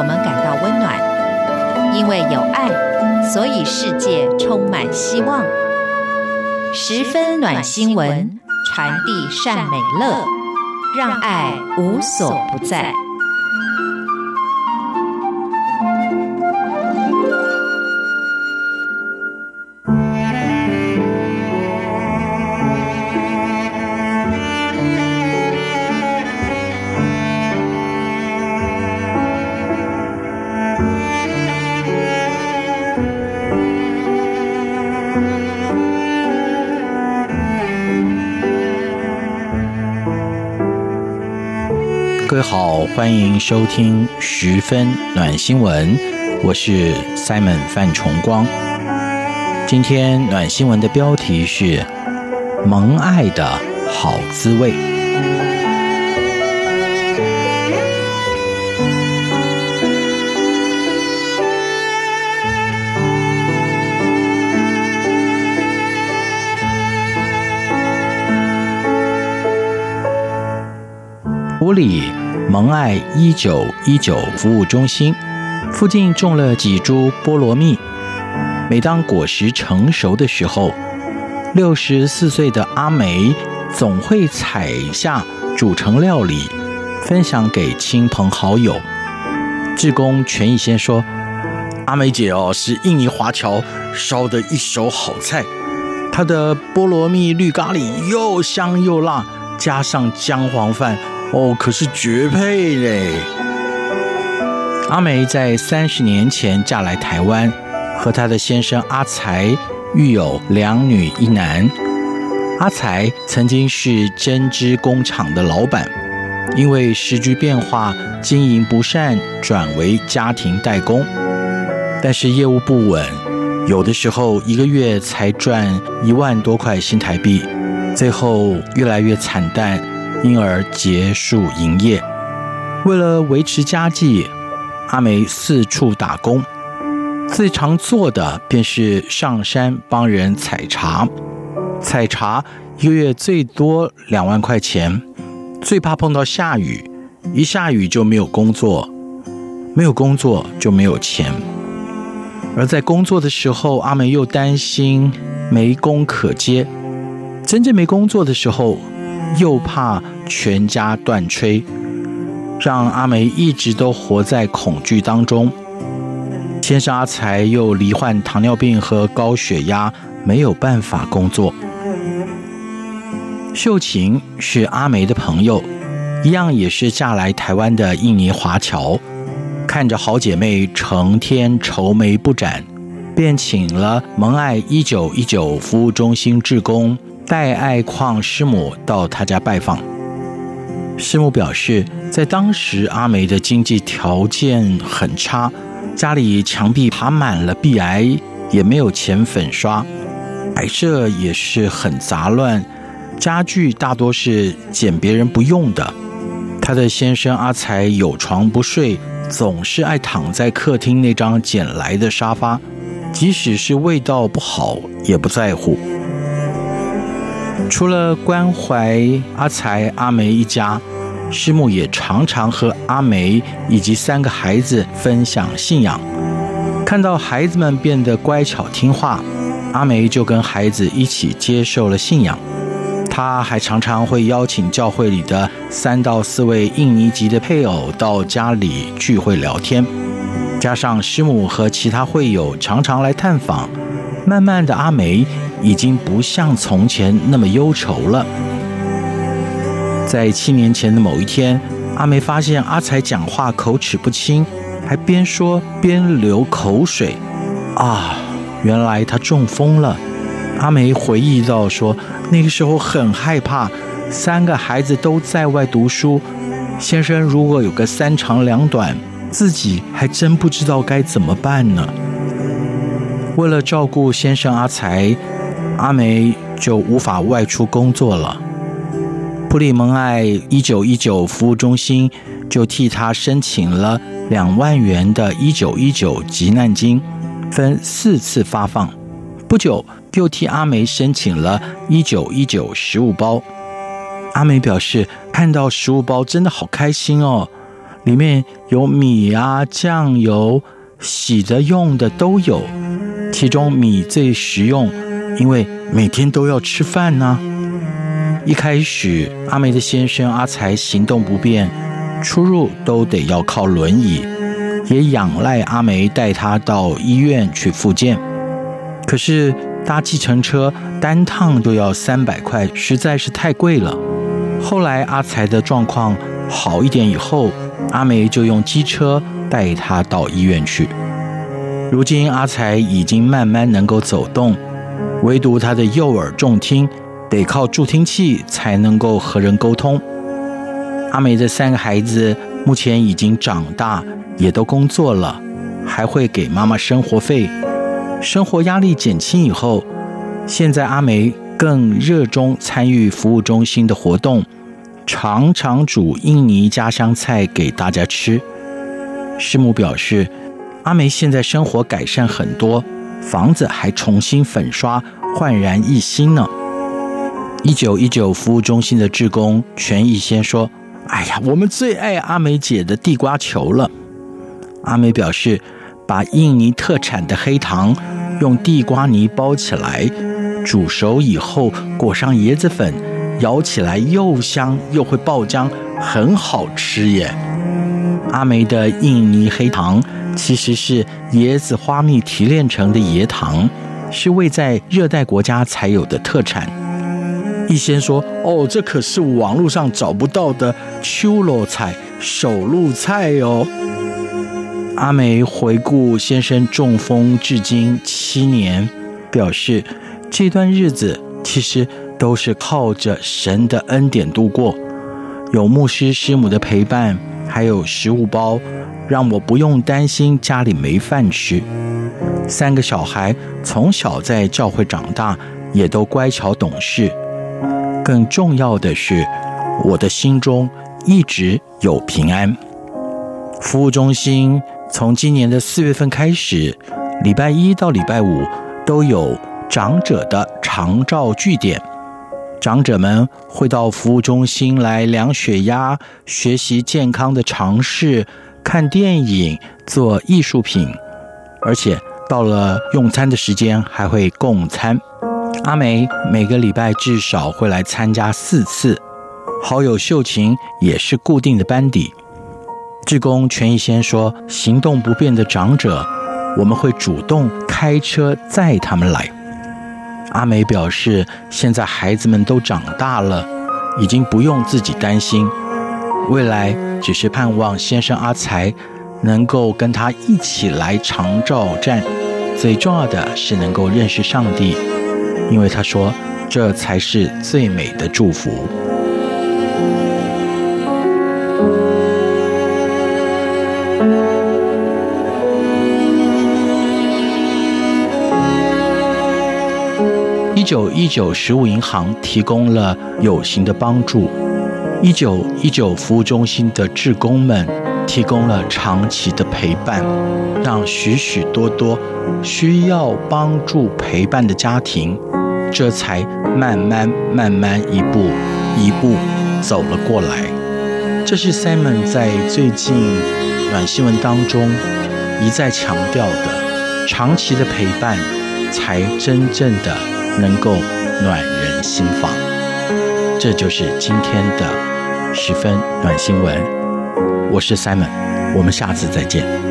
我们感到温暖，因为有爱，所以世界充满希望。十分暖心文，传递善美乐，让爱无所不在。位好，欢迎收听十分暖新闻，我是 Simon 范崇光。今天暖新闻的标题是“萌爱的好滋味”。埔里蒙爱一九一九服务中心附近种了几株菠萝蜜。每当果实成熟的时候，六十四岁的阿梅总会采下煮成料理，分享给亲朋好友。志工全义先说：“阿梅姐哦，是印尼华侨烧的一手好菜，她的菠萝蜜绿咖喱又香又辣，加上姜黄饭。”哦，可是绝配嘞！阿梅在三十年前嫁来台湾，和她的先生阿财育有两女一男。阿财曾经是针织工厂的老板，因为时局变化，经营不善，转为家庭代工。但是业务不稳，有的时候一个月才赚一万多块新台币，最后越来越惨淡。因而结束营业。为了维持家计，阿梅四处打工，最常做的便是上山帮人采茶。采茶一个月最多两万块钱，最怕碰到下雨，一下雨就没有工作，没有工作就没有钱。而在工作的时候，阿梅又担心没工可接，真正没工作的时候，又怕全家断炊，让阿梅一直都活在恐惧当中。先生阿财又罹患糖尿病和高血压，没有办法工作。秀琴是阿梅的朋友，一样也是嫁来台湾的印尼华侨，看着好姐妹成天愁眉不展，便请了蒙爱一九一九服务中心志工。戴爱矿师母到他家拜访，师母表示，在当时阿梅的经济条件很差，家里墙壁爬满了壁癌，也没有钱粉刷，摆设也是很杂乱，家具大多是捡别人不用的。他的先生阿财有床不睡，总是爱躺在客厅那张捡来的沙发，即使是味道不好也不在乎。除了关怀阿财、阿梅一家，师母也常常和阿梅以及三个孩子分享信仰。看到孩子们变得乖巧听话，阿梅就跟孩子一起接受了信仰。她还常常会邀请教会里的三到四位印尼籍的配偶到家里聚会聊天，加上师母和其他会友常常来探访，慢慢的阿梅。已经不像从前那么忧愁了。在七年前的某一天，阿梅发现阿才讲话口齿不清，还边说边流口水。啊，原来他中风了。阿梅回忆到说，那个时候很害怕，三个孩子都在外读书，先生如果有个三长两短，自己还真不知道该怎么办呢。为了照顾先生阿才。阿梅就无法外出工作了。普里蒙爱一九一九服务中心就替他申请了两万元的一九一九急难金，分四次发放。不久又替阿梅申请了一九一九食物包。阿梅表示看到食物包真的好开心哦，里面有米啊、酱油、洗的用的都有。其中米最实用，因为每天都要吃饭呢。一开始，阿梅的先生阿才行动不便，出入都得要靠轮椅，也仰赖阿梅带他到医院去复健。可是搭计程车单趟都要三百块，实在是太贵了。后来阿才的状况好一点以后，阿梅就用机车带他到医院去。如今阿才已经慢慢能够走动，唯独他的右耳重听，得靠助听器才能够和人沟通。阿梅的三个孩子目前已经长大，也都工作了，还会给妈妈生活费，生活压力减轻以后，现在阿梅更热衷参与服务中心的活动，常常煮印尼家乡菜给大家吃。师母表示。阿梅现在生活改善很多，房子还重新粉刷，焕然一新呢。一九一九服务中心的志工全义先说：“哎呀，我们最爱阿梅姐的地瓜球了。”阿梅表示，把印尼特产的黑糖用地瓜泥包起来，煮熟以后裹上椰子粉，咬起来又香又会爆浆，很好吃耶。阿梅的印尼黑糖。其实是椰子花蜜提炼成的椰糖，是位在热带国家才有的特产。一先说：“哦，这可是网络上找不到的秋罗菜手露菜哦。”阿梅回顾先生中风至今七年，表示这段日子其实都是靠着神的恩典度过，有牧师师母的陪伴，还有食物包。让我不用担心家里没饭吃。三个小孩从小在教会长大，也都乖巧懂事。更重要的是，我的心中一直有平安。服务中心从今年的四月份开始，礼拜一到礼拜五都有长者的长照据点，长者们会到服务中心来量血压，学习健康的常识。看电影、做艺术品，而且到了用餐的时间还会共餐。阿梅每个礼拜至少会来参加四次，好友秀琴也是固定的班底。志工全义先说：“行动不便的长者，我们会主动开车载他们来。”阿梅表示：“现在孩子们都长大了，已经不用自己担心。”未来只是盼望先生阿才能够跟他一起来长照站，最重要的是能够认识上帝，因为他说这才是最美的祝福。一九一九食物银行提供了有形的帮助。一九一九服务中心的志工们提供了长期的陪伴，让许许多多需要帮助陪伴的家庭，这才慢慢慢慢一步一步走了过来。这是 Simon 在最近暖新闻当中一再强调的：长期的陪伴，才真正的能够暖人心房。这就是今天的十分暖新闻，我是 Simon，我们下次再见。